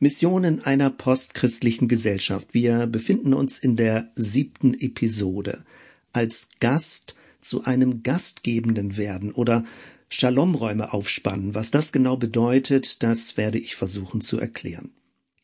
Mission in einer postchristlichen Gesellschaft. Wir befinden uns in der siebten Episode. Als Gast zu einem Gastgebenden werden oder Shalomräume aufspannen. Was das genau bedeutet, das werde ich versuchen zu erklären.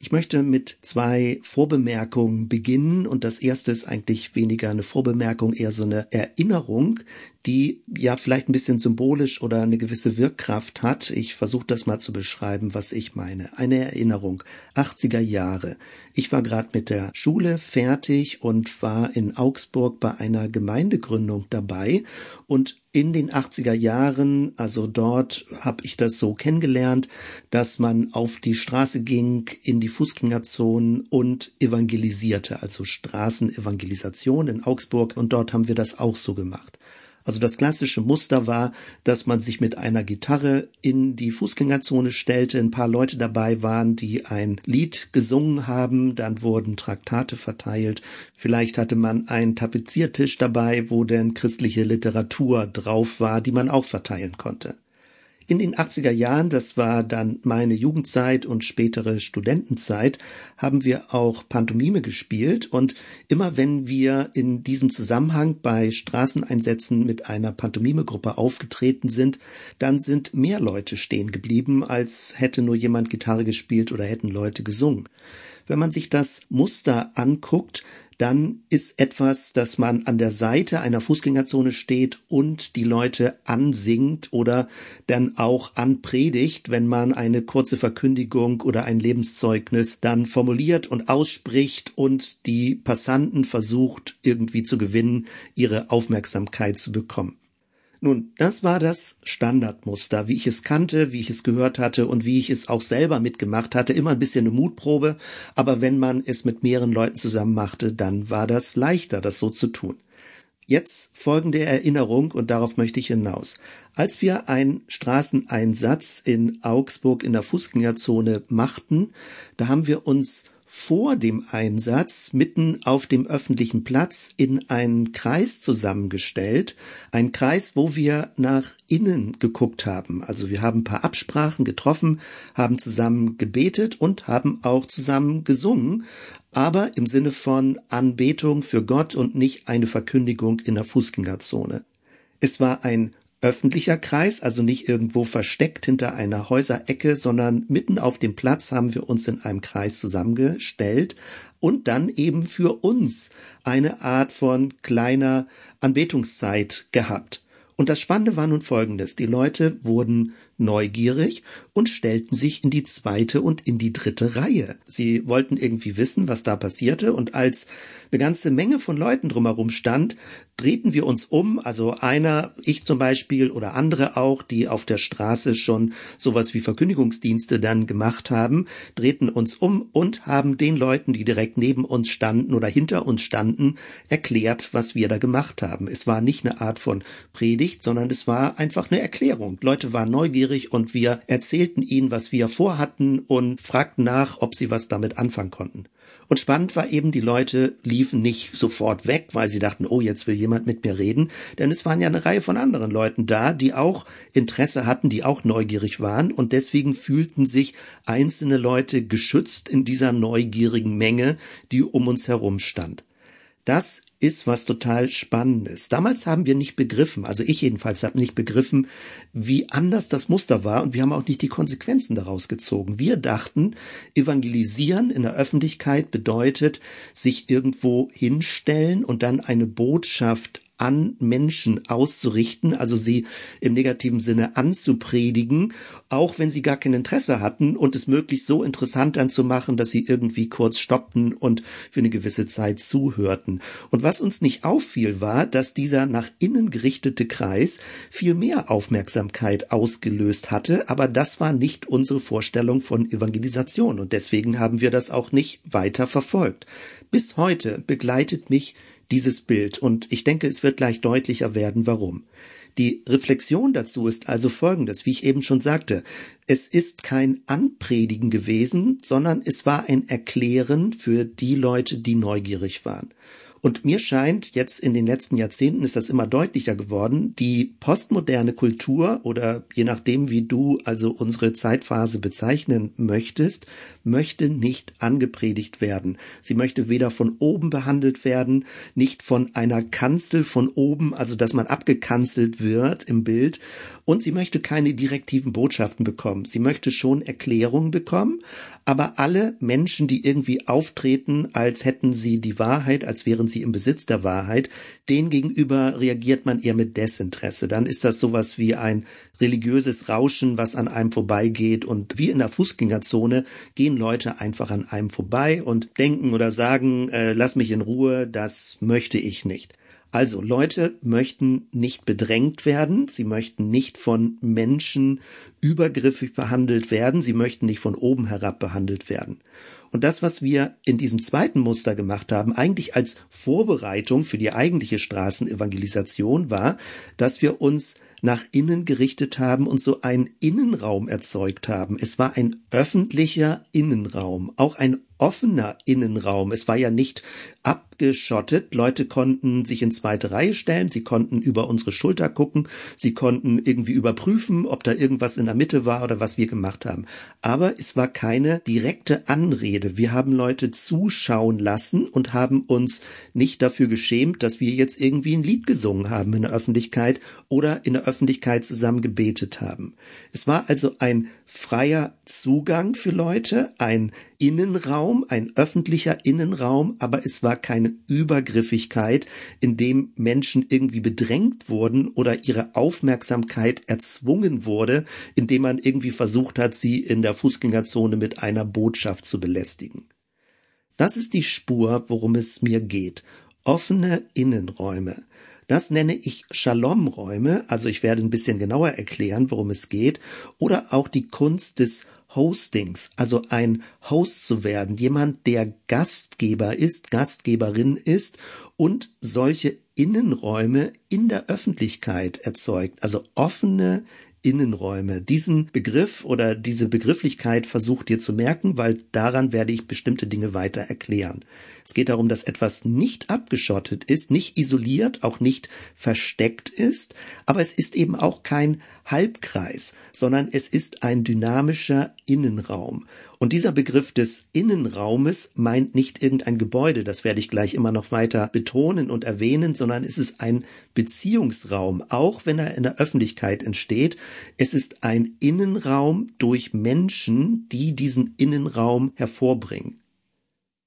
Ich möchte mit zwei Vorbemerkungen beginnen und das erste ist eigentlich weniger eine Vorbemerkung, eher so eine Erinnerung, die ja vielleicht ein bisschen symbolisch oder eine gewisse Wirkkraft hat. Ich versuche das mal zu beschreiben, was ich meine. Eine Erinnerung. 80er Jahre. Ich war gerade mit der Schule fertig und war in Augsburg bei einer Gemeindegründung dabei und in den 80er Jahren, also dort habe ich das so kennengelernt, dass man auf die Straße ging, in die Fußgängerzonen und evangelisierte, also Straßenevangelisation in Augsburg und dort haben wir das auch so gemacht. Also das klassische Muster war, dass man sich mit einer Gitarre in die Fußgängerzone stellte, ein paar Leute dabei waren, die ein Lied gesungen haben, dann wurden Traktate verteilt, vielleicht hatte man einen Tapeziertisch dabei, wo denn christliche Literatur drauf war, die man auch verteilen konnte. In den 80er Jahren, das war dann meine Jugendzeit und spätere Studentenzeit, haben wir auch Pantomime gespielt und immer wenn wir in diesem Zusammenhang bei Straßeneinsätzen mit einer Pantomimegruppe aufgetreten sind, dann sind mehr Leute stehen geblieben, als hätte nur jemand Gitarre gespielt oder hätten Leute gesungen. Wenn man sich das Muster anguckt, dann ist etwas, dass man an der Seite einer Fußgängerzone steht und die Leute ansingt oder dann auch anpredigt, wenn man eine kurze Verkündigung oder ein Lebenszeugnis dann formuliert und ausspricht und die Passanten versucht irgendwie zu gewinnen, ihre Aufmerksamkeit zu bekommen. Nun, das war das Standardmuster, wie ich es kannte, wie ich es gehört hatte und wie ich es auch selber mitgemacht hatte. Immer ein bisschen eine Mutprobe, aber wenn man es mit mehreren Leuten zusammen machte, dann war das leichter, das so zu tun. Jetzt folgende Erinnerung und darauf möchte ich hinaus. Als wir einen Straßeneinsatz in Augsburg in der Fußgängerzone machten, da haben wir uns vor dem Einsatz mitten auf dem öffentlichen Platz in einen Kreis zusammengestellt. Ein Kreis, wo wir nach innen geguckt haben. Also wir haben ein paar Absprachen getroffen, haben zusammen gebetet und haben auch zusammen gesungen, aber im Sinne von Anbetung für Gott und nicht eine Verkündigung in der Fußgängerzone. Es war ein öffentlicher Kreis, also nicht irgendwo versteckt hinter einer Häuserecke, sondern mitten auf dem Platz haben wir uns in einem Kreis zusammengestellt und dann eben für uns eine Art von kleiner Anbetungszeit gehabt. Und das Spannende war nun folgendes. Die Leute wurden neugierig und stellten sich in die zweite und in die dritte Reihe. Sie wollten irgendwie wissen, was da passierte und als eine ganze Menge von Leuten drumherum stand, drehten wir uns um, also einer, ich zum Beispiel oder andere auch, die auf der Straße schon sowas wie Verkündigungsdienste dann gemacht haben, drehten uns um und haben den Leuten, die direkt neben uns standen oder hinter uns standen, erklärt, was wir da gemacht haben. Es war nicht eine Art von Predigt, sondern es war einfach eine Erklärung. Leute waren neugierig und wir erzählten ihnen, was wir vorhatten und fragten nach, ob sie was damit anfangen konnten. Und spannend war eben, die Leute liefen nicht sofort weg, weil sie dachten, oh, jetzt will jemand mit mir reden, denn es waren ja eine Reihe von anderen Leuten da, die auch Interesse hatten, die auch neugierig waren und deswegen fühlten sich einzelne Leute geschützt in dieser neugierigen Menge, die um uns herum stand. Das ist was total Spannendes. Damals haben wir nicht begriffen, also ich jedenfalls habe nicht begriffen, wie anders das Muster war und wir haben auch nicht die Konsequenzen daraus gezogen. Wir dachten, evangelisieren in der Öffentlichkeit bedeutet sich irgendwo hinstellen und dann eine Botschaft an Menschen auszurichten, also sie im negativen Sinne anzupredigen, auch wenn sie gar kein Interesse hatten und es möglichst so interessant dann zu machen, dass sie irgendwie kurz stoppten und für eine gewisse Zeit zuhörten. Und was uns nicht auffiel, war, dass dieser nach innen gerichtete Kreis viel mehr Aufmerksamkeit ausgelöst hatte, aber das war nicht unsere Vorstellung von Evangelisation und deswegen haben wir das auch nicht weiter verfolgt. Bis heute begleitet mich dieses Bild und ich denke, es wird gleich deutlicher werden, warum. Die Reflexion dazu ist also folgendes, wie ich eben schon sagte. Es ist kein Anpredigen gewesen, sondern es war ein Erklären für die Leute, die neugierig waren. Und mir scheint, jetzt in den letzten Jahrzehnten ist das immer deutlicher geworden, die postmoderne Kultur oder je nachdem, wie du also unsere Zeitphase bezeichnen möchtest, möchte nicht angepredigt werden. Sie möchte weder von oben behandelt werden, nicht von einer Kanzel von oben, also dass man abgekanzelt wird im Bild, und sie möchte keine direktiven Botschaften bekommen. Sie möchte schon Erklärungen bekommen, aber alle Menschen, die irgendwie auftreten, als hätten sie die Wahrheit, als wären sie im Besitz der Wahrheit, denen gegenüber reagiert man eher mit Desinteresse. Dann ist das sowas wie ein religiöses Rauschen, was an einem vorbeigeht und wie in der Fußgängerzone gehen Leute einfach an einem vorbei und denken oder sagen, äh, lass mich in Ruhe, das möchte ich nicht. Also Leute möchten nicht bedrängt werden, sie möchten nicht von Menschen übergriffig behandelt werden, sie möchten nicht von oben herab behandelt werden. Und das, was wir in diesem zweiten Muster gemacht haben, eigentlich als Vorbereitung für die eigentliche Straßenevangelisation war, dass wir uns nach innen gerichtet haben und so einen Innenraum erzeugt haben. Es war ein öffentlicher Innenraum, auch ein offener Innenraum. Es war ja nicht abgeschottet. Leute konnten sich in zweite Reihe stellen, sie konnten über unsere Schulter gucken, sie konnten irgendwie überprüfen, ob da irgendwas in der Mitte war oder was wir gemacht haben. Aber es war keine direkte Anrede. Wir haben Leute zuschauen lassen und haben uns nicht dafür geschämt, dass wir jetzt irgendwie ein Lied gesungen haben in der Öffentlichkeit oder in der Öffentlichkeit zusammen gebetet haben. Es war also ein freier Zugang für Leute, ein Innenraum, ein öffentlicher Innenraum, aber es war keine Übergriffigkeit, in dem Menschen irgendwie bedrängt wurden oder ihre Aufmerksamkeit erzwungen wurde, indem man irgendwie versucht hat, sie in der Fußgängerzone mit einer Botschaft zu belästigen. Das ist die Spur, worum es mir geht. Offene Innenräume. Das nenne ich Shalom-Räume, also ich werde ein bisschen genauer erklären, worum es geht, oder auch die Kunst des Hostings, also ein Host zu werden, jemand, der Gastgeber ist, Gastgeberin ist und solche Innenräume in der Öffentlichkeit erzeugt, also offene Innenräume. Diesen Begriff oder diese Begrifflichkeit versucht ihr zu merken, weil daran werde ich bestimmte Dinge weiter erklären. Es geht darum, dass etwas nicht abgeschottet ist, nicht isoliert, auch nicht versteckt ist, aber es ist eben auch kein Halbkreis, sondern es ist ein dynamischer Innenraum. Und dieser Begriff des Innenraumes meint nicht irgendein Gebäude, das werde ich gleich immer noch weiter betonen und erwähnen, sondern es ist ein Beziehungsraum, auch wenn er in der Öffentlichkeit entsteht. Es ist ein Innenraum durch Menschen, die diesen Innenraum hervorbringen.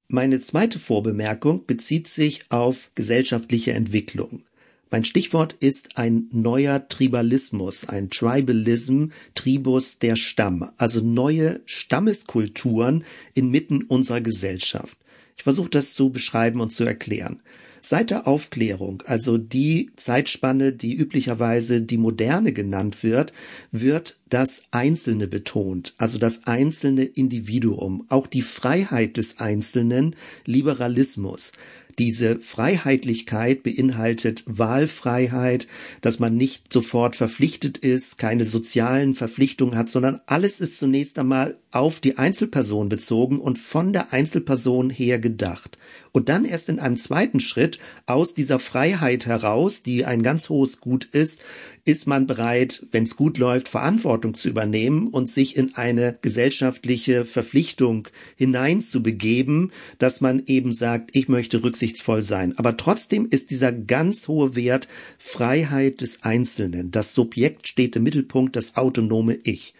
Meine zweite Vorbemerkung bezieht sich auf gesellschaftliche Entwicklung. Mein Stichwort ist ein neuer Tribalismus, ein Tribalism, Tribus der Stamm, also neue Stammeskulturen inmitten unserer Gesellschaft. Ich versuche das zu beschreiben und zu erklären. Seit der Aufklärung, also die Zeitspanne, die üblicherweise die Moderne genannt wird, wird das Einzelne betont, also das einzelne Individuum, auch die Freiheit des Einzelnen, Liberalismus. Diese Freiheitlichkeit beinhaltet Wahlfreiheit, dass man nicht sofort verpflichtet ist, keine sozialen Verpflichtungen hat, sondern alles ist zunächst einmal auf die Einzelperson bezogen und von der Einzelperson her gedacht. Und dann erst in einem zweiten Schritt aus dieser Freiheit heraus, die ein ganz hohes Gut ist, ist man bereit, wenn es gut läuft, Verantwortung zu übernehmen und sich in eine gesellschaftliche Verpflichtung hineinzubegeben, dass man eben sagt, ich möchte rücksichtsvoll sein. Aber trotzdem ist dieser ganz hohe Wert Freiheit des Einzelnen. Das Subjekt steht im Mittelpunkt, das autonome Ich.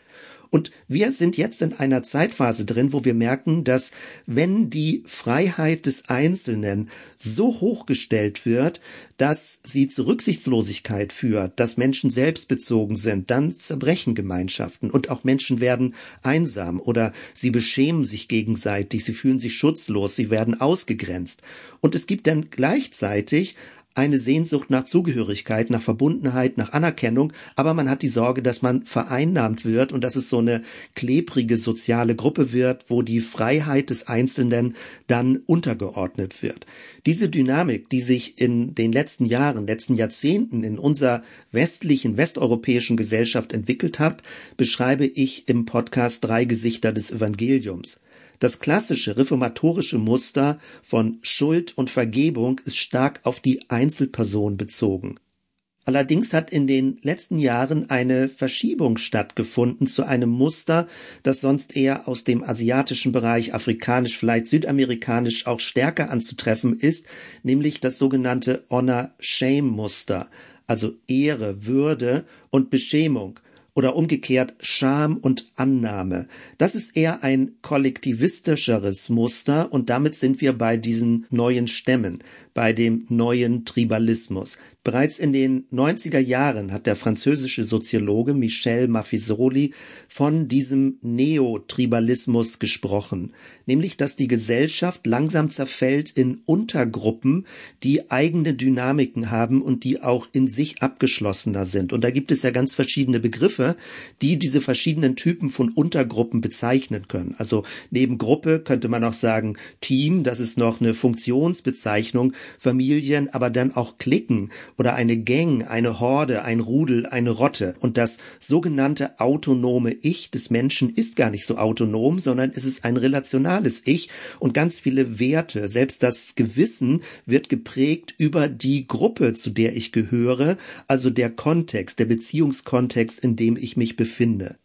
Und wir sind jetzt in einer Zeitphase drin, wo wir merken, dass wenn die Freiheit des Einzelnen so hochgestellt wird, dass sie zu Rücksichtslosigkeit führt, dass Menschen selbstbezogen sind, dann zerbrechen Gemeinschaften und auch Menschen werden einsam oder sie beschämen sich gegenseitig, sie fühlen sich schutzlos, sie werden ausgegrenzt. Und es gibt dann gleichzeitig eine Sehnsucht nach Zugehörigkeit, nach Verbundenheit, nach Anerkennung, aber man hat die Sorge, dass man vereinnahmt wird und dass es so eine klebrige soziale Gruppe wird, wo die Freiheit des Einzelnen dann untergeordnet wird. Diese Dynamik, die sich in den letzten Jahren, letzten Jahrzehnten in unserer westlichen, westeuropäischen Gesellschaft entwickelt hat, beschreibe ich im Podcast Drei Gesichter des Evangeliums. Das klassische reformatorische Muster von Schuld und Vergebung ist stark auf die Einzelperson bezogen. Allerdings hat in den letzten Jahren eine Verschiebung stattgefunden zu einem Muster, das sonst eher aus dem asiatischen Bereich, afrikanisch, vielleicht südamerikanisch auch stärker anzutreffen ist, nämlich das sogenannte Honor-Shame-Muster, also Ehre, Würde und Beschämung oder umgekehrt Scham und Annahme. Das ist eher ein kollektivistischeres Muster und damit sind wir bei diesen neuen Stämmen, bei dem neuen Tribalismus. Bereits in den 90er Jahren hat der französische Soziologe Michel Maffisoli von diesem Neotribalismus gesprochen, nämlich dass die Gesellschaft langsam zerfällt in Untergruppen, die eigene Dynamiken haben und die auch in sich abgeschlossener sind. Und da gibt es ja ganz verschiedene Begriffe, die diese verschiedenen Typen von Untergruppen bezeichnen können. Also neben Gruppe könnte man auch sagen Team, das ist noch eine Funktionsbezeichnung, Familien, aber dann auch Klicken oder eine Gang, eine Horde, ein Rudel, eine Rotte. Und das sogenannte autonome Ich des Menschen ist gar nicht so autonom, sondern es ist ein relationales Ich und ganz viele Werte, selbst das Gewissen wird geprägt über die Gruppe, zu der ich gehöre, also der Kontext, der Beziehungskontext, in dem ich mich befinde.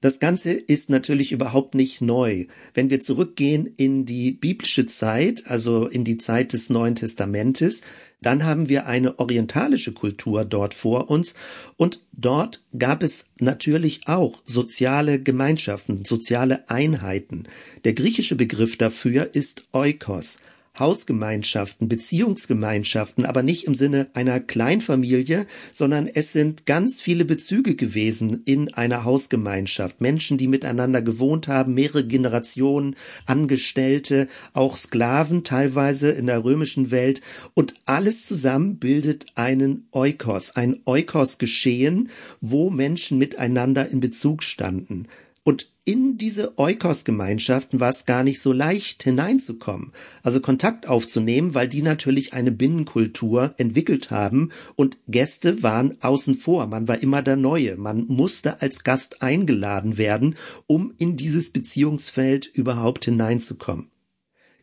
Das Ganze ist natürlich überhaupt nicht neu. Wenn wir zurückgehen in die biblische Zeit, also in die Zeit des Neuen Testamentes, dann haben wir eine orientalische Kultur dort vor uns und dort gab es natürlich auch soziale Gemeinschaften, soziale Einheiten. Der griechische Begriff dafür ist Oikos, Hausgemeinschaften, Beziehungsgemeinschaften, aber nicht im Sinne einer Kleinfamilie, sondern es sind ganz viele Bezüge gewesen in einer Hausgemeinschaft. Menschen, die miteinander gewohnt haben, mehrere Generationen, Angestellte, auch Sklaven teilweise in der römischen Welt und alles zusammen bildet einen Eukos, ein Eukos-Geschehen, wo Menschen miteinander in Bezug standen. Und in diese Eukos-Gemeinschaften war es gar nicht so leicht hineinzukommen, also Kontakt aufzunehmen, weil die natürlich eine Binnenkultur entwickelt haben. Und Gäste waren außen vor, man war immer der Neue, man musste als Gast eingeladen werden, um in dieses Beziehungsfeld überhaupt hineinzukommen.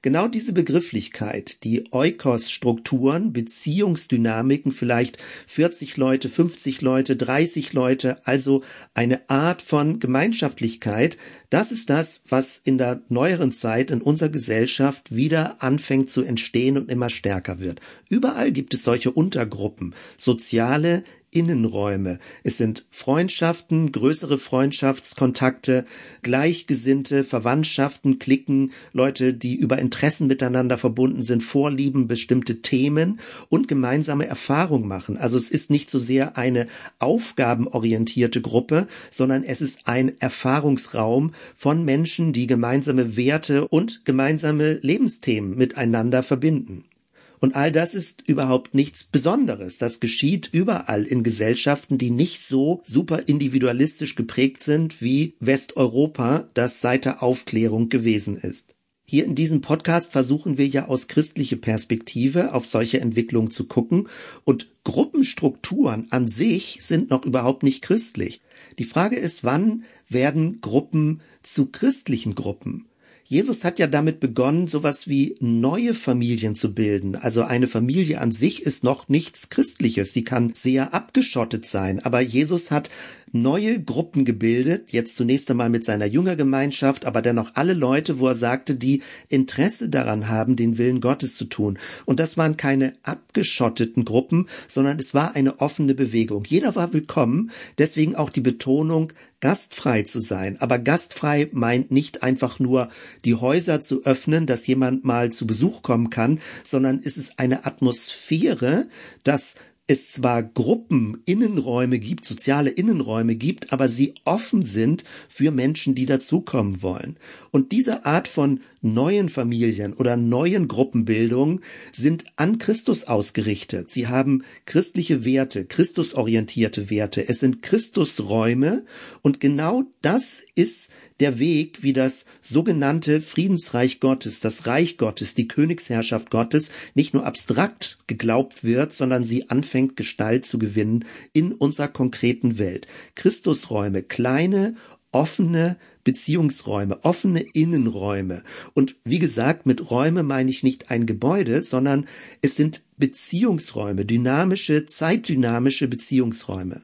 Genau diese Begrifflichkeit, die Eukos-Strukturen, Beziehungsdynamiken, vielleicht 40 Leute, 50 Leute, 30 Leute, also eine Art von Gemeinschaftlichkeit, das ist das, was in der neueren Zeit in unserer Gesellschaft wieder anfängt zu entstehen und immer stärker wird. Überall gibt es solche Untergruppen, soziale, Innenräume. Es sind Freundschaften, größere Freundschaftskontakte, Gleichgesinnte, Verwandtschaften, Klicken, Leute, die über Interessen miteinander verbunden sind, Vorlieben, bestimmte Themen und gemeinsame Erfahrung machen. Also es ist nicht so sehr eine aufgabenorientierte Gruppe, sondern es ist ein Erfahrungsraum von Menschen, die gemeinsame Werte und gemeinsame Lebensthemen miteinander verbinden. Und all das ist überhaupt nichts Besonderes. Das geschieht überall in Gesellschaften, die nicht so super individualistisch geprägt sind, wie Westeuropa das seit der Aufklärung gewesen ist. Hier in diesem Podcast versuchen wir ja aus christlicher Perspektive auf solche Entwicklungen zu gucken und Gruppenstrukturen an sich sind noch überhaupt nicht christlich. Die Frage ist, wann werden Gruppen zu christlichen Gruppen? Jesus hat ja damit begonnen, sowas wie neue Familien zu bilden. Also eine Familie an sich ist noch nichts Christliches. Sie kann sehr abgeschottet sein. Aber Jesus hat neue Gruppen gebildet, jetzt zunächst einmal mit seiner Jüngergemeinschaft, aber dennoch alle Leute, wo er sagte, die Interesse daran haben, den Willen Gottes zu tun. Und das waren keine abgeschotteten Gruppen, sondern es war eine offene Bewegung. Jeder war willkommen, deswegen auch die Betonung, gastfrei zu sein. Aber gastfrei meint nicht einfach nur die Häuser zu öffnen, dass jemand mal zu Besuch kommen kann, sondern es ist eine Atmosphäre, dass es zwar Gruppen, Innenräume gibt, soziale Innenräume gibt, aber sie offen sind für Menschen, die dazukommen wollen. Und diese Art von neuen Familien oder neuen Gruppenbildungen sind an Christus ausgerichtet. Sie haben christliche Werte, Christusorientierte Werte. Es sind Christusräume und genau das ist der Weg, wie das sogenannte Friedensreich Gottes, das Reich Gottes, die Königsherrschaft Gottes nicht nur abstrakt geglaubt wird, sondern sie anfängt Gestalt zu gewinnen in unserer konkreten Welt. Christusräume, kleine offene Beziehungsräume, offene Innenräume. Und wie gesagt, mit Räume meine ich nicht ein Gebäude, sondern es sind Beziehungsräume, dynamische, zeitdynamische Beziehungsräume.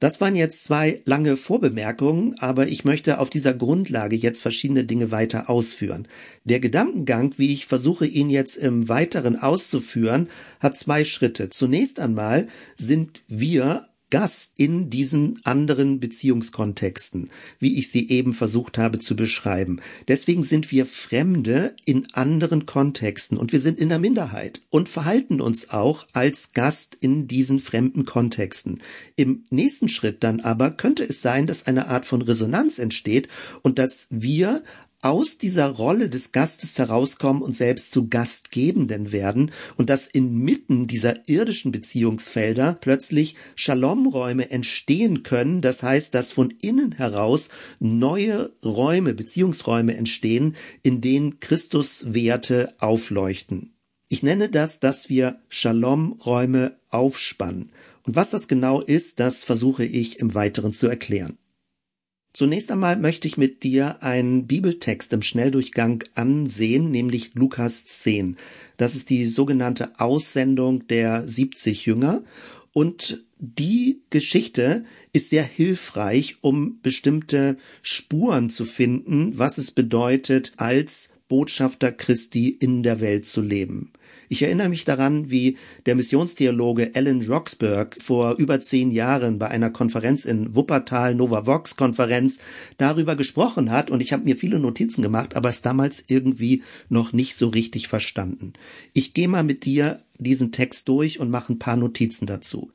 Das waren jetzt zwei lange Vorbemerkungen, aber ich möchte auf dieser Grundlage jetzt verschiedene Dinge weiter ausführen. Der Gedankengang, wie ich versuche, ihn jetzt im Weiteren auszuführen, hat zwei Schritte. Zunächst einmal sind wir Gast in diesen anderen Beziehungskontexten, wie ich sie eben versucht habe zu beschreiben. Deswegen sind wir Fremde in anderen Kontexten und wir sind in der Minderheit und verhalten uns auch als Gast in diesen fremden Kontexten. Im nächsten Schritt dann aber könnte es sein, dass eine Art von Resonanz entsteht und dass wir aus dieser Rolle des Gastes herauskommen und selbst zu Gastgebenden werden und dass inmitten dieser irdischen Beziehungsfelder plötzlich Shalomräume entstehen können. Das heißt, dass von innen heraus neue Räume, Beziehungsräume entstehen, in denen Christuswerte aufleuchten. Ich nenne das, dass wir Shalom-Räume aufspannen. Und was das genau ist, das versuche ich im Weiteren zu erklären. Zunächst einmal möchte ich mit dir einen Bibeltext im Schnelldurchgang ansehen, nämlich Lukas 10. Das ist die sogenannte Aussendung der 70 Jünger und die Geschichte ist sehr hilfreich, um bestimmte Spuren zu finden, was es bedeutet, als Botschafter Christi in der Welt zu leben. Ich erinnere mich daran, wie der Missionstheologe Alan Roxburgh vor über zehn Jahren bei einer Konferenz in Wuppertal, Nova Vox Konferenz, darüber gesprochen hat und ich habe mir viele Notizen gemacht, aber es damals irgendwie noch nicht so richtig verstanden. Ich gehe mal mit dir diesen Text durch und mache ein paar Notizen dazu.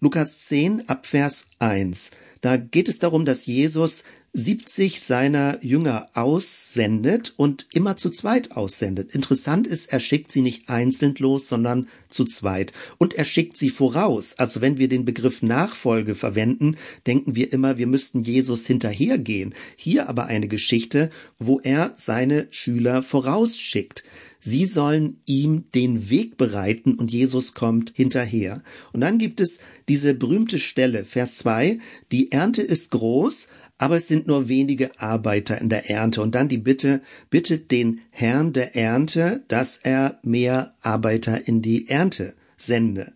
Lukas 10 Abvers 1. Da geht es darum, dass Jesus 70 seiner Jünger aussendet und immer zu zweit aussendet. Interessant ist, er schickt sie nicht einzeln los, sondern zu zweit. Und er schickt sie voraus. Also wenn wir den Begriff Nachfolge verwenden, denken wir immer, wir müssten Jesus hinterhergehen. Hier aber eine Geschichte, wo er seine Schüler vorausschickt. Sie sollen ihm den Weg bereiten und Jesus kommt hinterher. Und dann gibt es diese berühmte Stelle, Vers 2, die Ernte ist groß, aber es sind nur wenige Arbeiter in der Ernte. Und dann die Bitte, bittet den Herrn der Ernte, dass er mehr Arbeiter in die Ernte sende.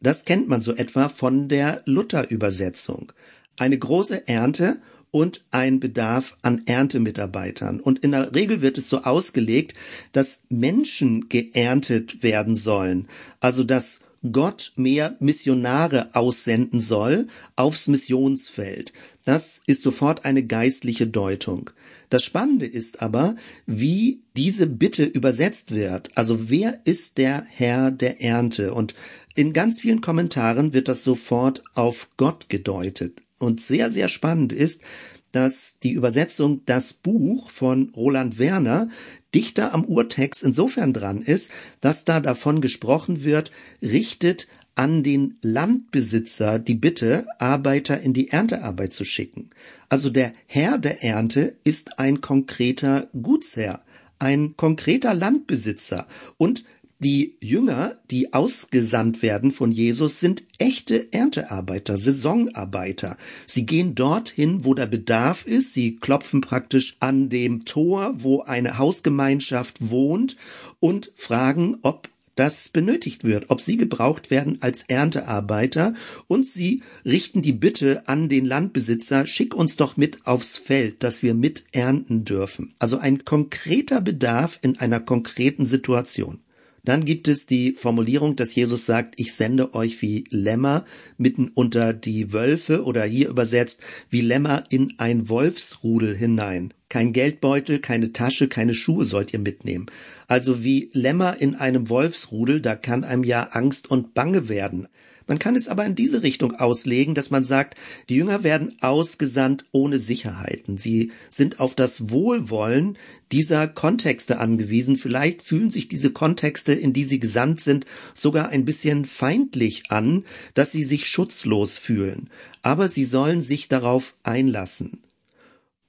Das kennt man so etwa von der Luther-Übersetzung. Eine große Ernte und ein Bedarf an Erntemitarbeitern. Und in der Regel wird es so ausgelegt, dass Menschen geerntet werden sollen. Also dass Gott mehr Missionare aussenden soll aufs Missionsfeld. Das ist sofort eine geistliche Deutung. Das Spannende ist aber, wie diese Bitte übersetzt wird. Also wer ist der Herr der Ernte? Und in ganz vielen Kommentaren wird das sofort auf Gott gedeutet. Und sehr, sehr spannend ist, dass die Übersetzung Das Buch von Roland Werner dichter am Urtext insofern dran ist, dass da davon gesprochen wird, richtet an den Landbesitzer die Bitte, Arbeiter in die Erntearbeit zu schicken. Also der Herr der Ernte ist ein konkreter Gutsherr, ein konkreter Landbesitzer und die Jünger, die ausgesandt werden von Jesus, sind echte Erntearbeiter, Saisonarbeiter. Sie gehen dorthin, wo der Bedarf ist. Sie klopfen praktisch an dem Tor, wo eine Hausgemeinschaft wohnt und fragen, ob das benötigt wird, ob sie gebraucht werden als Erntearbeiter und sie richten die Bitte an den Landbesitzer, schick uns doch mit aufs Feld, dass wir mit ernten dürfen. Also ein konkreter Bedarf in einer konkreten Situation. Dann gibt es die Formulierung, dass Jesus sagt, ich sende euch wie Lämmer mitten unter die Wölfe oder hier übersetzt wie Lämmer in ein Wolfsrudel hinein. Kein Geldbeutel, keine Tasche, keine Schuhe sollt ihr mitnehmen. Also wie Lämmer in einem Wolfsrudel, da kann einem ja Angst und Bange werden. Man kann es aber in diese Richtung auslegen, dass man sagt, die Jünger werden ausgesandt ohne Sicherheiten. Sie sind auf das Wohlwollen dieser Kontexte angewiesen. Vielleicht fühlen sich diese Kontexte, in die sie gesandt sind, sogar ein bisschen feindlich an, dass sie sich schutzlos fühlen. Aber sie sollen sich darauf einlassen.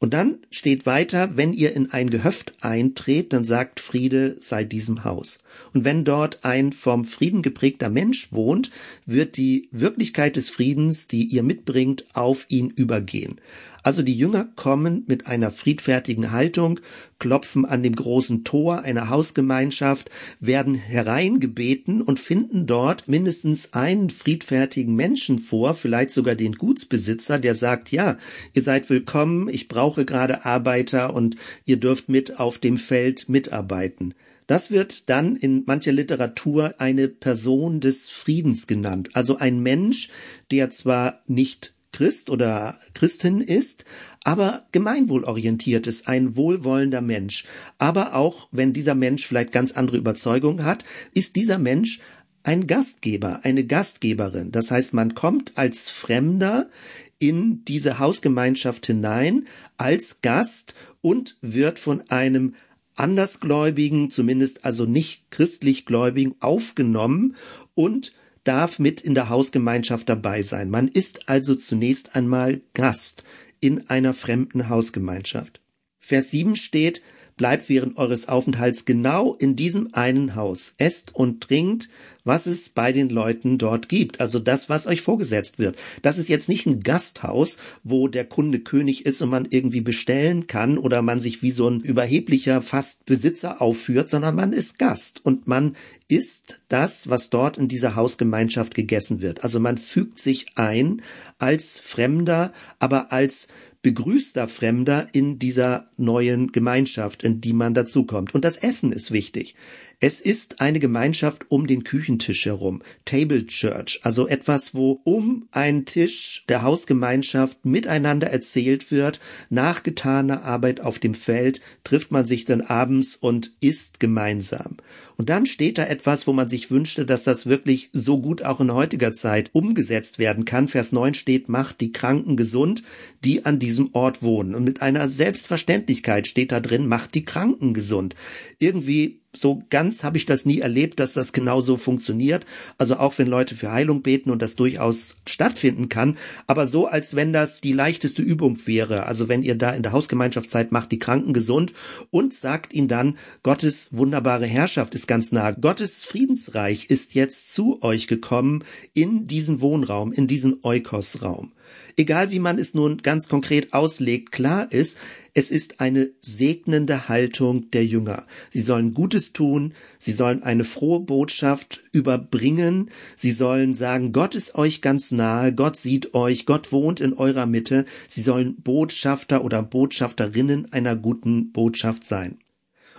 Und dann steht weiter, wenn ihr in ein Gehöft eintretet, dann sagt Friede sei diesem Haus. Und wenn dort ein vom Frieden geprägter Mensch wohnt, wird die Wirklichkeit des Friedens, die ihr mitbringt, auf ihn übergehen. Also die Jünger kommen mit einer friedfertigen Haltung, klopfen an dem großen Tor einer Hausgemeinschaft, werden hereingebeten und finden dort mindestens einen friedfertigen Menschen vor, vielleicht sogar den Gutsbesitzer, der sagt, ja, ihr seid willkommen, ich brauche gerade Arbeiter und ihr dürft mit auf dem Feld mitarbeiten. Das wird dann in mancher Literatur eine Person des Friedens genannt, also ein Mensch, der zwar nicht Christ oder Christin ist, aber gemeinwohlorientiert ist, ein wohlwollender Mensch. Aber auch wenn dieser Mensch vielleicht ganz andere Überzeugungen hat, ist dieser Mensch ein Gastgeber, eine Gastgeberin. Das heißt, man kommt als Fremder in diese Hausgemeinschaft hinein, als Gast und wird von einem Andersgläubigen, zumindest also nicht christlich Gläubigen, aufgenommen und darf mit in der Hausgemeinschaft dabei sein. Man ist also zunächst einmal Gast in einer fremden Hausgemeinschaft. Vers 7 steht, bleibt während eures Aufenthalts genau in diesem einen Haus, esst und trinkt, was es bei den Leuten dort gibt, also das, was euch vorgesetzt wird. Das ist jetzt nicht ein Gasthaus, wo der Kunde König ist und man irgendwie bestellen kann oder man sich wie so ein überheblicher fast Besitzer aufführt, sondern man ist Gast und man isst das, was dort in dieser Hausgemeinschaft gegessen wird. Also man fügt sich ein als Fremder, aber als begrüßter Fremder in dieser neuen Gemeinschaft, in die man dazukommt. Und das Essen ist wichtig. Es ist eine Gemeinschaft um den Küchentisch herum, Table Church, also etwas, wo um einen Tisch der Hausgemeinschaft miteinander erzählt wird. Nach getaner Arbeit auf dem Feld trifft man sich dann abends und isst gemeinsam. Und dann steht da etwas, wo man sich wünschte, dass das wirklich so gut auch in heutiger Zeit umgesetzt werden kann. Vers 9 steht, macht die Kranken gesund, die an diesem Ort wohnen. Und mit einer Selbstverständlichkeit steht da drin, macht die Kranken gesund. Irgendwie so ganz habe ich das nie erlebt, dass das genauso funktioniert. Also auch wenn Leute für Heilung beten und das durchaus stattfinden kann, aber so als wenn das die leichteste Übung wäre. Also wenn ihr da in der Hausgemeinschaft seid, macht die Kranken gesund und sagt ihnen dann, Gottes wunderbare Herrschaft ist ganz nah. Gottes Friedensreich ist jetzt zu euch gekommen in diesen Wohnraum, in diesen Eukos-Raum. Egal wie man es nun ganz konkret auslegt, klar ist, es ist eine segnende Haltung der Jünger. Sie sollen Gutes tun, sie sollen eine frohe Botschaft überbringen, sie sollen sagen, Gott ist euch ganz nahe, Gott sieht euch, Gott wohnt in eurer Mitte, sie sollen Botschafter oder Botschafterinnen einer guten Botschaft sein.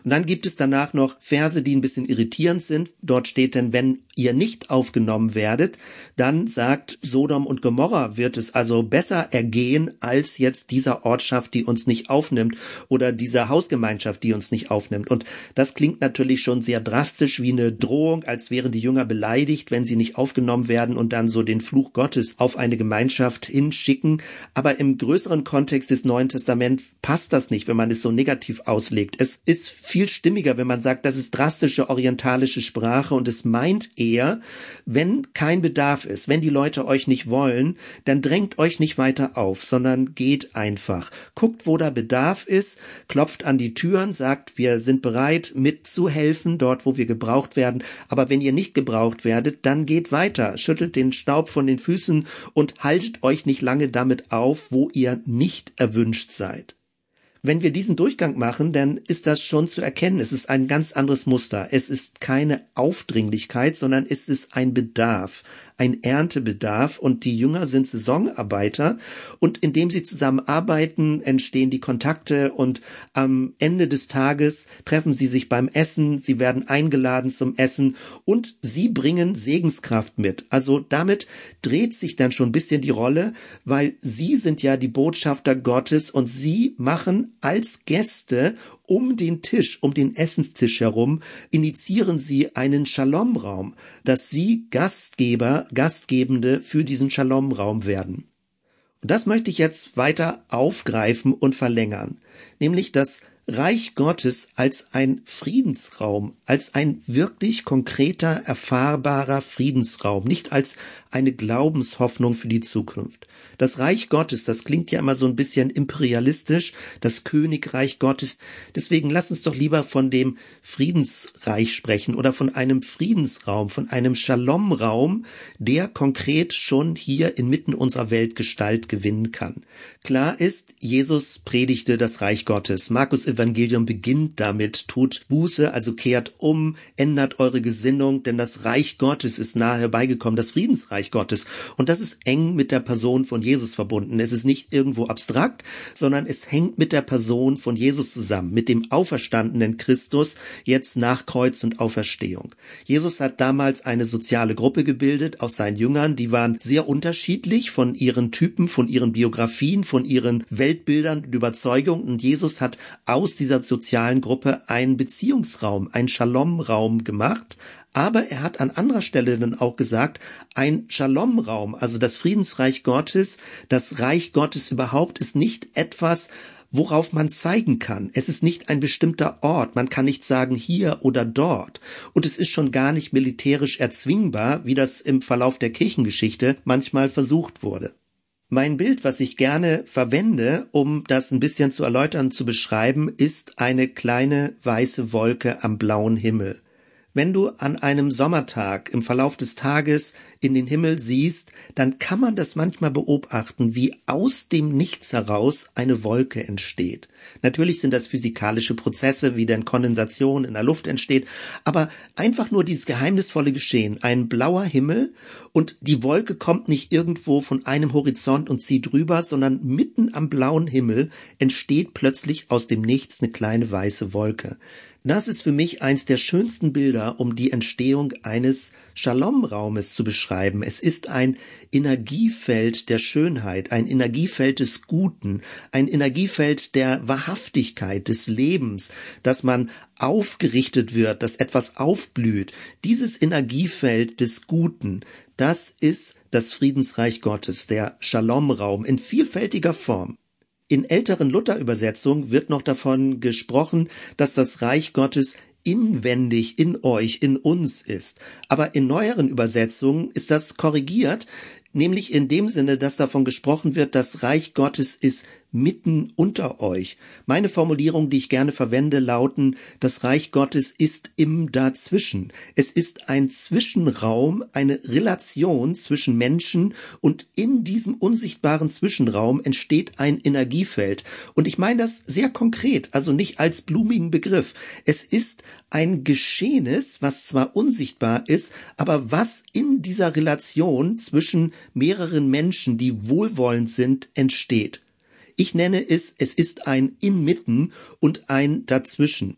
Und dann gibt es danach noch Verse, die ein bisschen irritierend sind. Dort steht denn, wenn ihr nicht aufgenommen werdet, dann sagt Sodom und Gomorra wird es also besser ergehen als jetzt dieser Ortschaft, die uns nicht aufnimmt oder dieser Hausgemeinschaft, die uns nicht aufnimmt. Und das klingt natürlich schon sehr drastisch wie eine Drohung, als wären die Jünger beleidigt, wenn sie nicht aufgenommen werden und dann so den Fluch Gottes auf eine Gemeinschaft hinschicken. Aber im größeren Kontext des Neuen Testaments passt das nicht, wenn man es so negativ auslegt. Es ist viel stimmiger, wenn man sagt, das ist drastische orientalische Sprache und es meint eher, wenn kein Bedarf ist, wenn die Leute euch nicht wollen, dann drängt euch nicht weiter auf, sondern geht einfach. Guckt, wo da Bedarf ist, klopft an die Türen, sagt, wir sind bereit mitzuhelfen, dort, wo wir gebraucht werden. Aber wenn ihr nicht gebraucht werdet, dann geht weiter, schüttelt den Staub von den Füßen und haltet euch nicht lange damit auf, wo ihr nicht erwünscht seid. Wenn wir diesen Durchgang machen, dann ist das schon zu erkennen. Es ist ein ganz anderes Muster. Es ist keine Aufdringlichkeit, sondern es ist ein Bedarf, ein Erntebedarf und die Jünger sind Saisonarbeiter und indem sie zusammenarbeiten, entstehen die Kontakte und am Ende des Tages treffen sie sich beim Essen, sie werden eingeladen zum Essen und sie bringen Segenskraft mit. Also damit dreht sich dann schon ein bisschen die Rolle, weil sie sind ja die Botschafter Gottes und sie machen als Gäste um den Tisch, um den Essenstisch herum, initiieren sie einen Shalom-Raum, dass sie Gastgeber, Gastgebende für diesen Shalom-Raum werden. Und das möchte ich jetzt weiter aufgreifen und verlängern, nämlich das Reich Gottes als ein Friedensraum, als ein wirklich konkreter, erfahrbarer Friedensraum, nicht als eine Glaubenshoffnung für die Zukunft. Das Reich Gottes, das klingt ja immer so ein bisschen imperialistisch, das Königreich Gottes. Deswegen lass uns doch lieber von dem Friedensreich sprechen oder von einem Friedensraum, von einem Shalom-Raum, der konkret schon hier inmitten unserer Welt Gestalt gewinnen kann. Klar ist, Jesus predigte das Reich Gottes. Markus Evangelium beginnt damit, tut Buße, also kehrt um, ändert eure Gesinnung, denn das Reich Gottes ist nahe herbeigekommen, das Friedensreich Gottes. Und das ist eng mit der Person von Jesus verbunden. Es ist nicht irgendwo abstrakt, sondern es hängt mit der Person von Jesus zusammen, mit dem auferstandenen Christus, jetzt nach Kreuz und Auferstehung. Jesus hat damals eine soziale Gruppe gebildet aus seinen Jüngern, die waren sehr unterschiedlich von ihren Typen, von ihren Biografien, von ihren Weltbildern und Überzeugungen. Und Jesus hat aus aus dieser sozialen Gruppe einen Beziehungsraum, einen Shalom-Raum gemacht, aber er hat an anderer Stelle dann auch gesagt, ein Shalom-Raum, also das Friedensreich Gottes, das Reich Gottes überhaupt ist nicht etwas, worauf man zeigen kann. Es ist nicht ein bestimmter Ort, man kann nicht sagen hier oder dort. Und es ist schon gar nicht militärisch erzwingbar, wie das im Verlauf der Kirchengeschichte manchmal versucht wurde. Mein Bild, was ich gerne verwende, um das ein bisschen zu erläutern, zu beschreiben, ist eine kleine weiße Wolke am blauen Himmel. Wenn du an einem Sommertag im Verlauf des Tages in den Himmel siehst, dann kann man das manchmal beobachten, wie aus dem Nichts heraus eine Wolke entsteht. Natürlich sind das physikalische Prozesse, wie denn Kondensation in der Luft entsteht, aber einfach nur dieses geheimnisvolle Geschehen, ein blauer Himmel und die Wolke kommt nicht irgendwo von einem Horizont und zieht rüber, sondern mitten am blauen Himmel entsteht plötzlich aus dem Nichts eine kleine weiße Wolke. Das ist für mich eins der schönsten Bilder, um die Entstehung eines Shalom-Raumes zu beschreiben. Es ist ein Energiefeld der Schönheit, ein Energiefeld des Guten, ein Energiefeld der Wahrhaftigkeit, des Lebens, dass man aufgerichtet wird, dass etwas aufblüht. Dieses Energiefeld des Guten, das ist das Friedensreich Gottes, der Shalom-Raum in vielfältiger Form. In älteren Luther-Übersetzungen wird noch davon gesprochen, dass das Reich Gottes inwendig in euch, in uns ist. Aber in neueren Übersetzungen ist das korrigiert, nämlich in dem Sinne, dass davon gesprochen wird, das Reich Gottes ist mitten unter euch. Meine Formulierung, die ich gerne verwende, lauten, das Reich Gottes ist im Dazwischen. Es ist ein Zwischenraum, eine Relation zwischen Menschen und in diesem unsichtbaren Zwischenraum entsteht ein Energiefeld. Und ich meine das sehr konkret, also nicht als blumigen Begriff. Es ist ein Geschehnis, was zwar unsichtbar ist, aber was in dieser Relation zwischen mehreren Menschen, die wohlwollend sind, entsteht. Ich nenne es, es ist ein Inmitten und ein Dazwischen.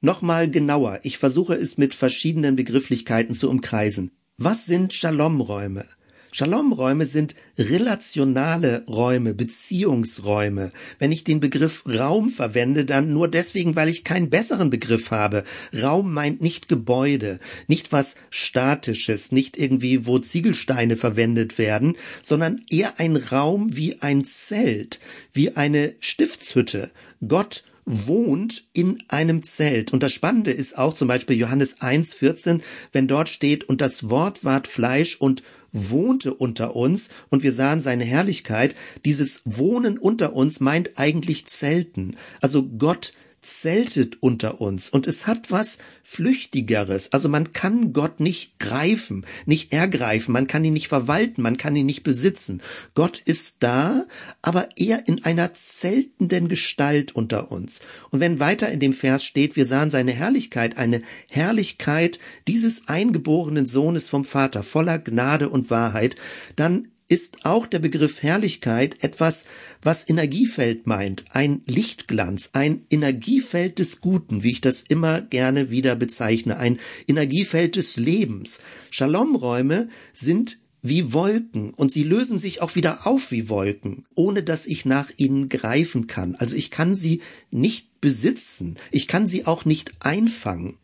Nochmal genauer, ich versuche es mit verschiedenen Begrifflichkeiten zu umkreisen. Was sind Shalom-Räume? Shalom-Räume sind relationale Räume, Beziehungsräume. Wenn ich den Begriff Raum verwende, dann nur deswegen, weil ich keinen besseren Begriff habe. Raum meint nicht Gebäude, nicht was Statisches, nicht irgendwie, wo Ziegelsteine verwendet werden, sondern eher ein Raum wie ein Zelt, wie eine Stiftshütte. Gott wohnt in einem Zelt. Und das Spannende ist auch zum Beispiel Johannes 1, 14, wenn dort steht, und das Wort ward Fleisch und wohnte unter uns und wir sahen seine Herrlichkeit. Dieses Wohnen unter uns meint eigentlich Zelten. Also Gott zeltet unter uns und es hat was Flüchtigeres. Also man kann Gott nicht greifen, nicht ergreifen, man kann ihn nicht verwalten, man kann ihn nicht besitzen. Gott ist da, aber eher in einer zeltenden Gestalt unter uns. Und wenn weiter in dem Vers steht, wir sahen seine Herrlichkeit, eine Herrlichkeit dieses eingeborenen Sohnes vom Vater, voller Gnade und Wahrheit, dann ist auch der Begriff Herrlichkeit etwas, was Energiefeld meint, ein Lichtglanz, ein Energiefeld des Guten, wie ich das immer gerne wieder bezeichne, ein Energiefeld des Lebens. Shalomräume sind wie Wolken und sie lösen sich auch wieder auf wie Wolken, ohne dass ich nach ihnen greifen kann. Also ich kann sie nicht besitzen, ich kann sie auch nicht einfangen.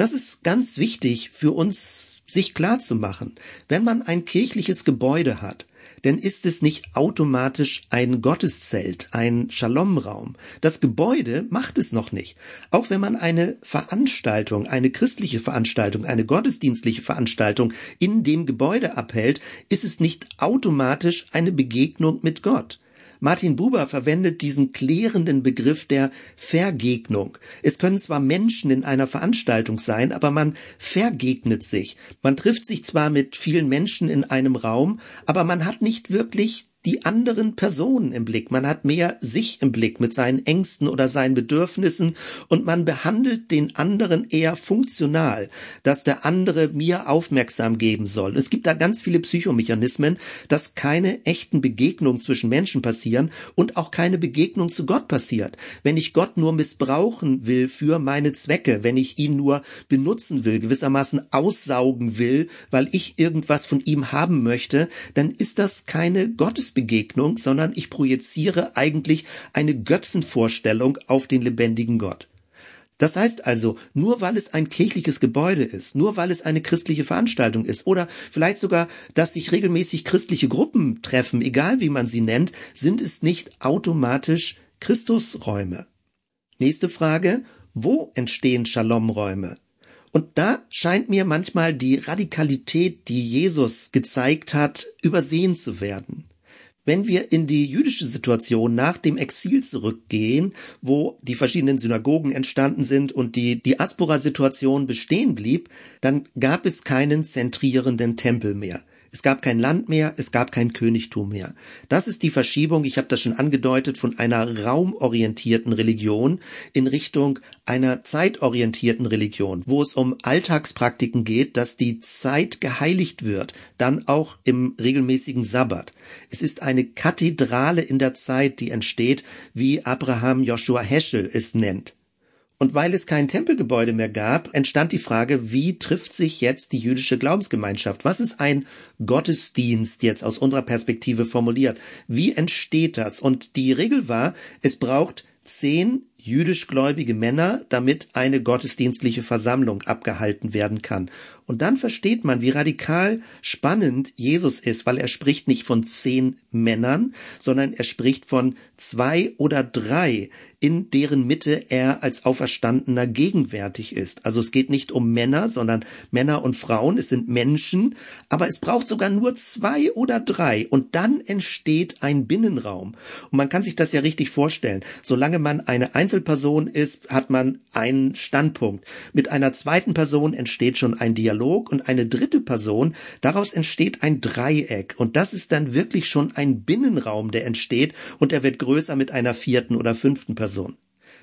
Das ist ganz wichtig für uns sich klar zu machen, wenn man ein kirchliches Gebäude hat, denn ist es nicht automatisch ein Gotteszelt, ein Shalomraum? Das Gebäude macht es noch nicht. Auch wenn man eine Veranstaltung, eine christliche Veranstaltung, eine gottesdienstliche Veranstaltung in dem Gebäude abhält, ist es nicht automatisch eine Begegnung mit Gott. Martin Buber verwendet diesen klärenden Begriff der Vergegnung. Es können zwar Menschen in einer Veranstaltung sein, aber man vergegnet sich. Man trifft sich zwar mit vielen Menschen in einem Raum, aber man hat nicht wirklich die anderen Personen im Blick. Man hat mehr sich im Blick mit seinen Ängsten oder seinen Bedürfnissen und man behandelt den anderen eher funktional, dass der andere mir aufmerksam geben soll. Es gibt da ganz viele Psychomechanismen, dass keine echten Begegnungen zwischen Menschen passieren und auch keine Begegnung zu Gott passiert. Wenn ich Gott nur missbrauchen will für meine Zwecke, wenn ich ihn nur benutzen will, gewissermaßen aussaugen will, weil ich irgendwas von ihm haben möchte, dann ist das keine Gottes Gottesbegegnung, sondern ich projiziere eigentlich eine Götzenvorstellung auf den lebendigen Gott. Das heißt also, nur weil es ein kirchliches Gebäude ist, nur weil es eine christliche Veranstaltung ist oder vielleicht sogar, dass sich regelmäßig christliche Gruppen treffen, egal wie man sie nennt, sind es nicht automatisch Christusräume. Nächste Frage, wo entstehen Shalomräume? Und da scheint mir manchmal die Radikalität, die Jesus gezeigt hat, übersehen zu werden. Wenn wir in die jüdische Situation nach dem Exil zurückgehen, wo die verschiedenen Synagogen entstanden sind und die Diaspora-Situation bestehen blieb, dann gab es keinen zentrierenden Tempel mehr. Es gab kein Land mehr, es gab kein Königtum mehr. Das ist die Verschiebung, ich habe das schon angedeutet, von einer raumorientierten Religion in Richtung einer zeitorientierten Religion, wo es um Alltagspraktiken geht, dass die Zeit geheiligt wird, dann auch im regelmäßigen Sabbat. Es ist eine Kathedrale in der Zeit, die entsteht, wie Abraham Joshua Heschel es nennt. Und weil es kein Tempelgebäude mehr gab, entstand die Frage, wie trifft sich jetzt die jüdische Glaubensgemeinschaft? Was ist ein Gottesdienst jetzt aus unserer Perspektive formuliert? Wie entsteht das? Und die Regel war, es braucht zehn jüdischgläubige Männer, damit eine gottesdienstliche Versammlung abgehalten werden kann. Und dann versteht man, wie radikal spannend Jesus ist, weil er spricht nicht von zehn Männern, sondern er spricht von zwei oder drei, in deren Mitte er als Auferstandener gegenwärtig ist. Also es geht nicht um Männer, sondern Männer und Frauen, es sind Menschen, aber es braucht sogar nur zwei oder drei und dann entsteht ein Binnenraum. Und man kann sich das ja richtig vorstellen. Solange man eine Einzelperson ist, hat man einen Standpunkt. Mit einer zweiten Person entsteht schon ein Dialog und eine dritte Person, daraus entsteht ein Dreieck. Und das ist dann wirklich schon ein Binnenraum, der entsteht und er wird größer mit einer vierten oder fünften Person.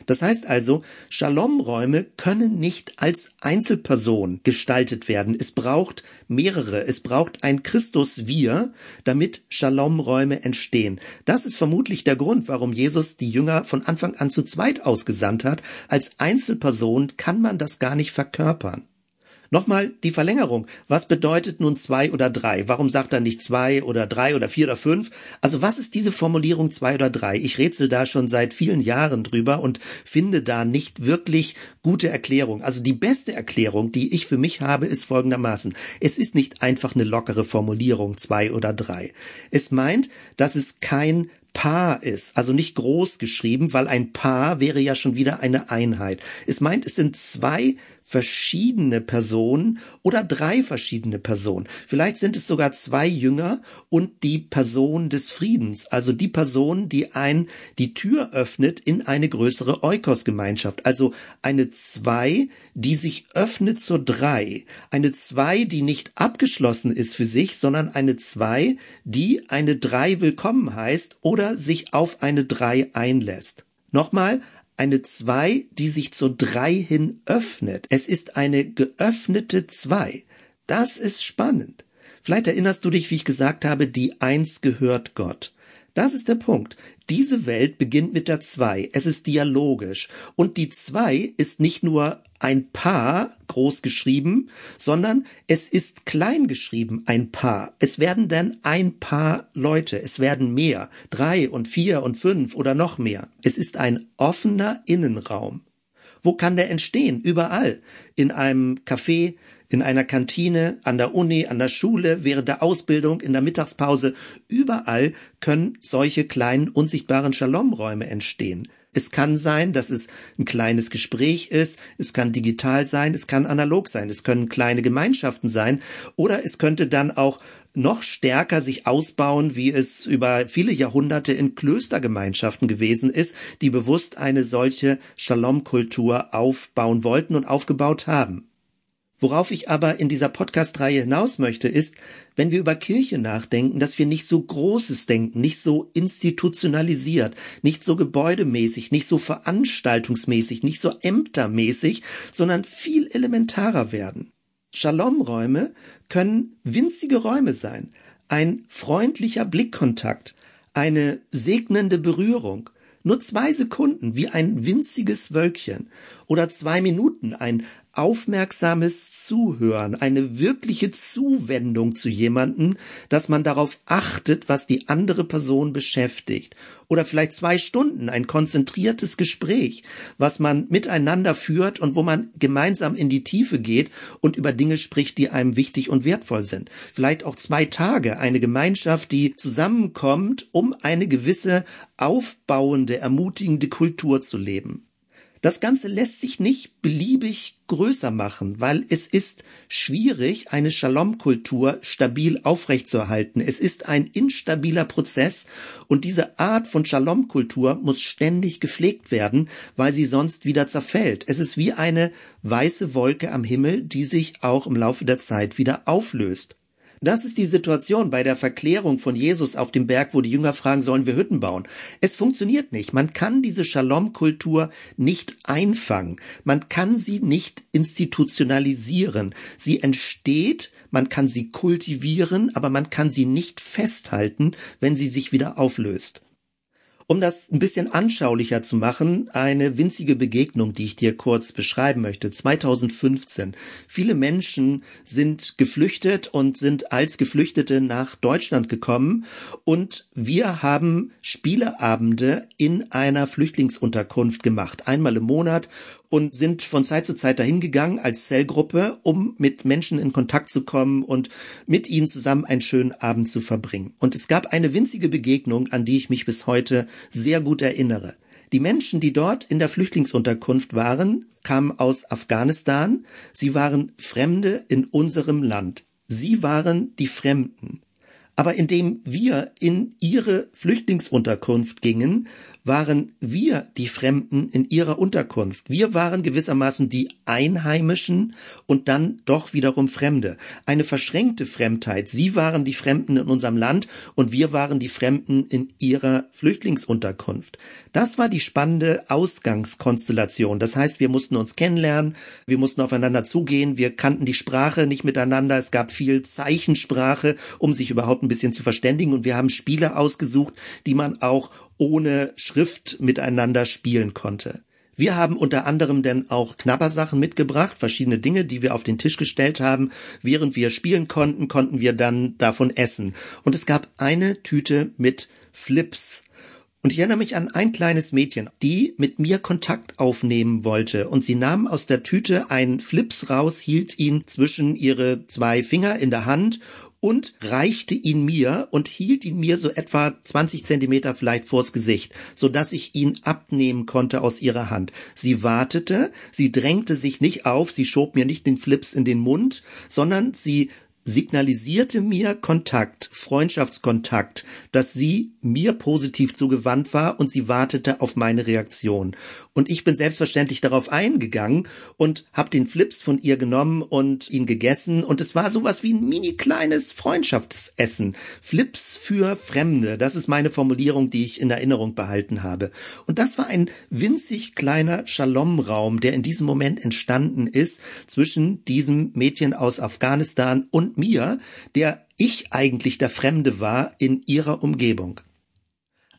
Das heißt also, Shalom-Räume können nicht als Einzelperson gestaltet werden. Es braucht mehrere. Es braucht ein Christus-Wir, damit Shalom-Räume entstehen. Das ist vermutlich der Grund, warum Jesus die Jünger von Anfang an zu zweit ausgesandt hat. Als Einzelperson kann man das gar nicht verkörpern. Nochmal die Verlängerung. Was bedeutet nun zwei oder drei? Warum sagt er nicht zwei oder drei oder vier oder fünf? Also was ist diese Formulierung zwei oder drei? Ich rätsel da schon seit vielen Jahren drüber und finde da nicht wirklich gute Erklärung. Also die beste Erklärung, die ich für mich habe, ist folgendermaßen. Es ist nicht einfach eine lockere Formulierung zwei oder drei. Es meint, dass es kein Paar ist, also nicht groß geschrieben, weil ein Paar wäre ja schon wieder eine Einheit. Es meint, es sind zwei verschiedene Personen oder drei verschiedene Personen. Vielleicht sind es sogar zwei Jünger und die Person des Friedens, also die Person, die ein die Tür öffnet in eine größere Eukos-Gemeinschaft. Also eine zwei, die sich öffnet zur drei. Eine zwei, die nicht abgeschlossen ist für sich, sondern eine zwei, die eine drei willkommen heißt oder sich auf eine drei einlässt. Nochmal, eine zwei, die sich zur drei hin öffnet. Es ist eine geöffnete zwei. Das ist spannend. Vielleicht erinnerst du dich, wie ich gesagt habe, die eins gehört Gott. Das ist der Punkt. Diese Welt beginnt mit der Zwei. Es ist dialogisch. Und die Zwei ist nicht nur ein Paar, groß geschrieben, sondern es ist klein geschrieben, ein Paar. Es werden dann ein Paar Leute. Es werden mehr. Drei und vier und fünf oder noch mehr. Es ist ein offener Innenraum. Wo kann der entstehen? Überall. In einem Café, in einer Kantine, an der Uni, an der Schule, während der Ausbildung, in der Mittagspause, überall können solche kleinen unsichtbaren Shalom-Räume entstehen. Es kann sein, dass es ein kleines Gespräch ist, es kann digital sein, es kann analog sein, es können kleine Gemeinschaften sein oder es könnte dann auch noch stärker sich ausbauen, wie es über viele Jahrhunderte in Klöstergemeinschaften gewesen ist, die bewusst eine solche Shalom-Kultur aufbauen wollten und aufgebaut haben. Worauf ich aber in dieser Podcast-Reihe hinaus möchte, ist, wenn wir über Kirche nachdenken, dass wir nicht so Großes denken, nicht so institutionalisiert, nicht so gebäudemäßig, nicht so veranstaltungsmäßig, nicht so ämtermäßig, sondern viel elementarer werden. Shalom-Räume können winzige Räume sein, ein freundlicher Blickkontakt, eine segnende Berührung, nur zwei Sekunden wie ein winziges Wölkchen. Oder zwei Minuten ein aufmerksames Zuhören, eine wirkliche Zuwendung zu jemanden, dass man darauf achtet, was die andere Person beschäftigt. Oder vielleicht zwei Stunden, ein konzentriertes Gespräch, was man miteinander führt und wo man gemeinsam in die Tiefe geht und über Dinge spricht, die einem wichtig und wertvoll sind. Vielleicht auch zwei Tage, eine Gemeinschaft, die zusammenkommt, um eine gewisse aufbauende, ermutigende Kultur zu leben. Das Ganze lässt sich nicht beliebig größer machen, weil es ist schwierig, eine Shalom-Kultur stabil aufrechtzuerhalten. Es ist ein instabiler Prozess und diese Art von Shalom-Kultur muss ständig gepflegt werden, weil sie sonst wieder zerfällt. Es ist wie eine weiße Wolke am Himmel, die sich auch im Laufe der Zeit wieder auflöst. Das ist die Situation bei der Verklärung von Jesus auf dem Berg, wo die Jünger fragen, sollen wir Hütten bauen? Es funktioniert nicht. Man kann diese Shalom-Kultur nicht einfangen. Man kann sie nicht institutionalisieren. Sie entsteht, man kann sie kultivieren, aber man kann sie nicht festhalten, wenn sie sich wieder auflöst. Um das ein bisschen anschaulicher zu machen, eine winzige Begegnung, die ich dir kurz beschreiben möchte. 2015. Viele Menschen sind geflüchtet und sind als Geflüchtete nach Deutschland gekommen und wir haben Spieleabende in einer Flüchtlingsunterkunft gemacht. Einmal im Monat und sind von Zeit zu Zeit dahin gegangen als Zellgruppe, um mit Menschen in Kontakt zu kommen und mit ihnen zusammen einen schönen Abend zu verbringen. Und es gab eine winzige Begegnung, an die ich mich bis heute sehr gut erinnere. Die Menschen, die dort in der Flüchtlingsunterkunft waren, kamen aus Afghanistan. Sie waren Fremde in unserem Land. Sie waren die Fremden. Aber indem wir in ihre Flüchtlingsunterkunft gingen, waren wir die Fremden in ihrer Unterkunft. Wir waren gewissermaßen die Einheimischen und dann doch wiederum Fremde. Eine verschränkte Fremdheit. Sie waren die Fremden in unserem Land und wir waren die Fremden in ihrer Flüchtlingsunterkunft. Das war die spannende Ausgangskonstellation. Das heißt, wir mussten uns kennenlernen, wir mussten aufeinander zugehen, wir kannten die Sprache nicht miteinander, es gab viel Zeichensprache, um sich überhaupt ein bisschen zu verständigen und wir haben Spiele ausgesucht, die man auch ohne Schrift miteinander spielen konnte. Wir haben unter anderem denn auch Knabbersachen mitgebracht, verschiedene Dinge, die wir auf den Tisch gestellt haben. Während wir spielen konnten, konnten wir dann davon essen. Und es gab eine Tüte mit Flips. Und ich erinnere mich an ein kleines Mädchen, die mit mir Kontakt aufnehmen wollte. Und sie nahm aus der Tüte einen Flips raus, hielt ihn zwischen ihre zwei Finger in der Hand und reichte ihn mir und hielt ihn mir so etwa 20 Zentimeter vielleicht vors Gesicht, so dass ich ihn abnehmen konnte aus ihrer Hand. Sie wartete, sie drängte sich nicht auf, sie schob mir nicht den Flips in den Mund, sondern sie signalisierte mir Kontakt, Freundschaftskontakt, dass sie mir positiv zugewandt war und sie wartete auf meine Reaktion. Und ich bin selbstverständlich darauf eingegangen und habe den Flips von ihr genommen und ihn gegessen und es war sowas wie ein mini kleines Freundschaftsessen. Flips für Fremde, das ist meine Formulierung, die ich in Erinnerung behalten habe. Und das war ein winzig kleiner Shalom-Raum, der in diesem Moment entstanden ist zwischen diesem Mädchen aus Afghanistan und mir, der ich eigentlich der Fremde war in ihrer Umgebung.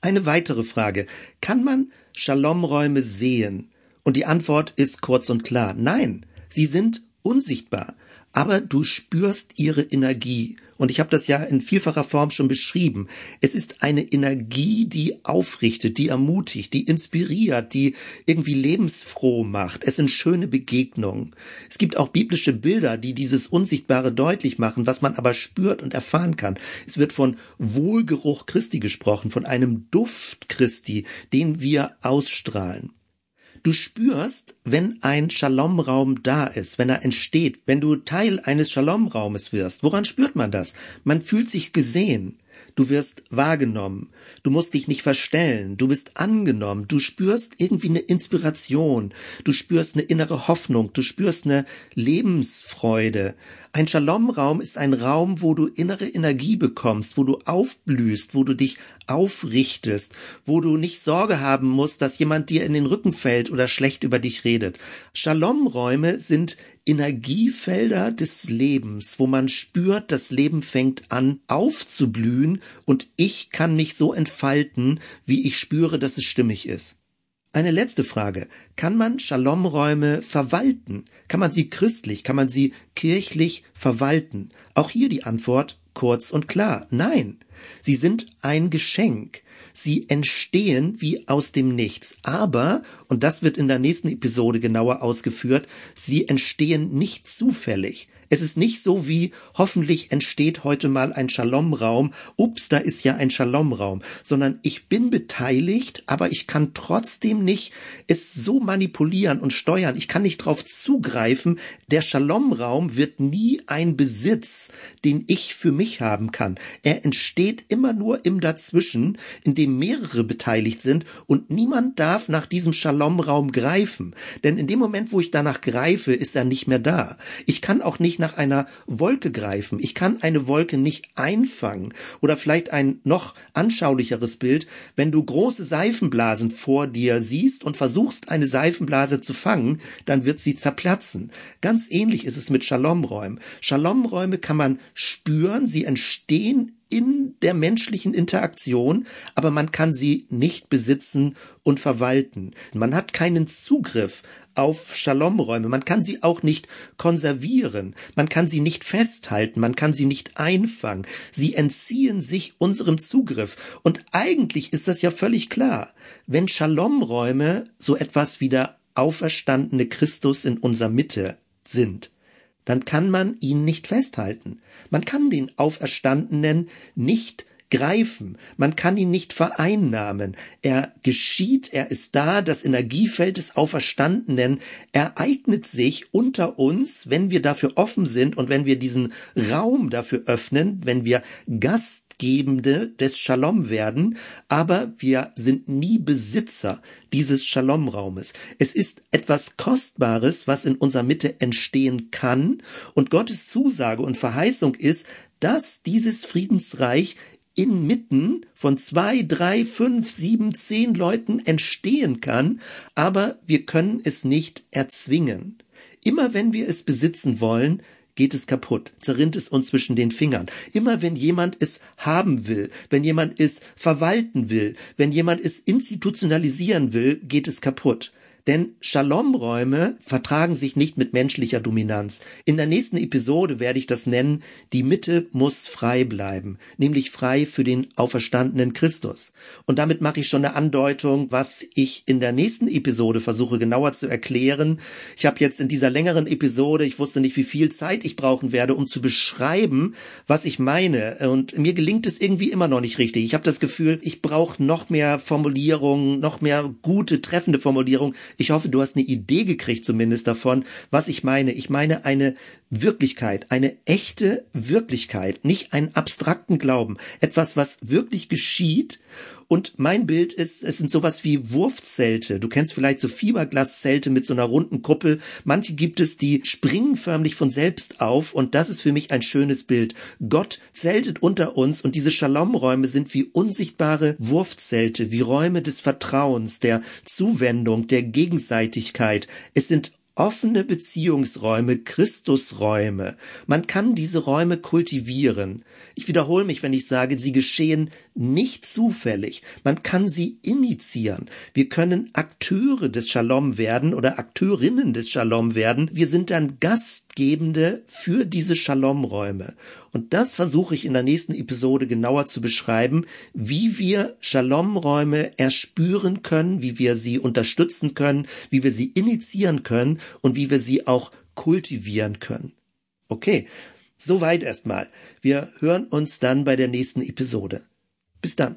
Eine weitere Frage. Kann man Shalom-Räume sehen? Und die Antwort ist kurz und klar. Nein, sie sind unsichtbar. Aber du spürst ihre Energie. Und ich habe das ja in vielfacher Form schon beschrieben. Es ist eine Energie, die aufrichtet, die ermutigt, die inspiriert, die irgendwie lebensfroh macht. Es sind schöne Begegnungen. Es gibt auch biblische Bilder, die dieses Unsichtbare deutlich machen, was man aber spürt und erfahren kann. Es wird von Wohlgeruch Christi gesprochen, von einem Duft Christi, den wir ausstrahlen. Du spürst, wenn ein Shalom-Raum da ist, wenn er entsteht, wenn du Teil eines Shalom-Raumes wirst. Woran spürt man das? Man fühlt sich gesehen. Du wirst wahrgenommen. Du musst dich nicht verstellen. Du bist angenommen. Du spürst irgendwie eine Inspiration. Du spürst eine innere Hoffnung. Du spürst eine Lebensfreude. Ein Shalom-Raum ist ein Raum, wo du innere Energie bekommst, wo du aufblühst, wo du dich aufrichtest, wo du nicht Sorge haben musst, dass jemand dir in den Rücken fällt oder schlecht über dich redet. Shalom-Räume sind Energiefelder des Lebens, wo man spürt, das Leben fängt an aufzublühen und ich kann mich so entfalten, wie ich spüre, dass es stimmig ist. Eine letzte Frage. Kann man Shalom-Räume verwalten? Kann man sie christlich, kann man sie kirchlich verwalten? Auch hier die Antwort kurz und klar. Nein. Sie sind ein Geschenk. Sie entstehen wie aus dem Nichts. Aber, und das wird in der nächsten Episode genauer ausgeführt, sie entstehen nicht zufällig. Es ist nicht so wie, hoffentlich entsteht heute mal ein Shalom-Raum, ups, da ist ja ein Shalom-Raum, sondern ich bin beteiligt, aber ich kann trotzdem nicht es so manipulieren und steuern. Ich kann nicht drauf zugreifen. Der Shalom-Raum wird nie ein Besitz, den ich für mich haben kann. Er entsteht immer nur im Dazwischen, in dem mehrere beteiligt sind und niemand darf nach diesem Shalom-Raum greifen. Denn in dem Moment, wo ich danach greife, ist er nicht mehr da. Ich kann auch nicht nach einer Wolke greifen. Ich kann eine Wolke nicht einfangen. Oder vielleicht ein noch anschaulicheres Bild, wenn du große Seifenblasen vor dir siehst und versuchst, eine Seifenblase zu fangen, dann wird sie zerplatzen. Ganz ähnlich ist es mit Shalomräumen. Shalomräume kann man spüren, sie entstehen in der menschlichen Interaktion, aber man kann sie nicht besitzen und verwalten. Man hat keinen Zugriff auf Shalomräume. Man kann sie auch nicht konservieren. Man kann sie nicht festhalten. Man kann sie nicht einfangen. Sie entziehen sich unserem Zugriff. Und eigentlich ist das ja völlig klar. Wenn Shalomräume so etwas wie der auferstandene Christus in unserer Mitte sind, dann kann man ihn nicht festhalten. Man kann den Auferstandenen nicht greifen. Man kann ihn nicht vereinnahmen. Er geschieht, er ist da, das Energiefeld des Auferstandenen ereignet sich unter uns, wenn wir dafür offen sind und wenn wir diesen Raum dafür öffnen, wenn wir Gastgebende des Shalom werden, aber wir sind nie Besitzer dieses Shalom-Raumes. Es ist etwas Kostbares, was in unserer Mitte entstehen kann, und Gottes Zusage und Verheißung ist, dass dieses Friedensreich inmitten von zwei, drei, fünf, sieben, zehn Leuten entstehen kann, aber wir können es nicht erzwingen. Immer wenn wir es besitzen wollen, geht es kaputt, zerrinnt es uns zwischen den Fingern. Immer wenn jemand es haben will, wenn jemand es verwalten will, wenn jemand es institutionalisieren will, geht es kaputt. Denn Shalom-Räume vertragen sich nicht mit menschlicher Dominanz. In der nächsten Episode werde ich das nennen, die Mitte muss frei bleiben, nämlich frei für den auferstandenen Christus. Und damit mache ich schon eine Andeutung, was ich in der nächsten Episode versuche genauer zu erklären. Ich habe jetzt in dieser längeren Episode, ich wusste nicht, wie viel Zeit ich brauchen werde, um zu beschreiben, was ich meine. Und mir gelingt es irgendwie immer noch nicht richtig. Ich habe das Gefühl, ich brauche noch mehr Formulierungen, noch mehr gute, treffende Formulierungen. Ich hoffe, du hast eine Idee gekriegt zumindest davon, was ich meine. Ich meine eine Wirklichkeit, eine echte Wirklichkeit, nicht einen abstrakten Glauben. Etwas, was wirklich geschieht und mein Bild ist, es sind sowas wie Wurfzelte. Du kennst vielleicht so Fiberglaszelte mit so einer runden Kuppel. Manche gibt es, die springen förmlich von selbst auf und das ist für mich ein schönes Bild. Gott zeltet unter uns und diese Shalom-Räume sind wie unsichtbare Wurfzelte, wie Räume des Vertrauens, der Zuwendung, der Gegenseitigkeit. Es sind offene Beziehungsräume, Christusräume. Man kann diese Räume kultivieren. Ich wiederhole mich, wenn ich sage, sie geschehen nicht zufällig. Man kann sie initiieren. Wir können Akteure des Shalom werden oder Akteurinnen des Shalom werden. Wir sind dann Gastgebende für diese Shalom-Räume. Und das versuche ich in der nächsten Episode genauer zu beschreiben, wie wir Shalom-Räume erspüren können, wie wir sie unterstützen können, wie wir sie initiieren können und wie wir sie auch kultivieren können. Okay, soweit erstmal. Wir hören uns dann bei der nächsten Episode. Bis dann.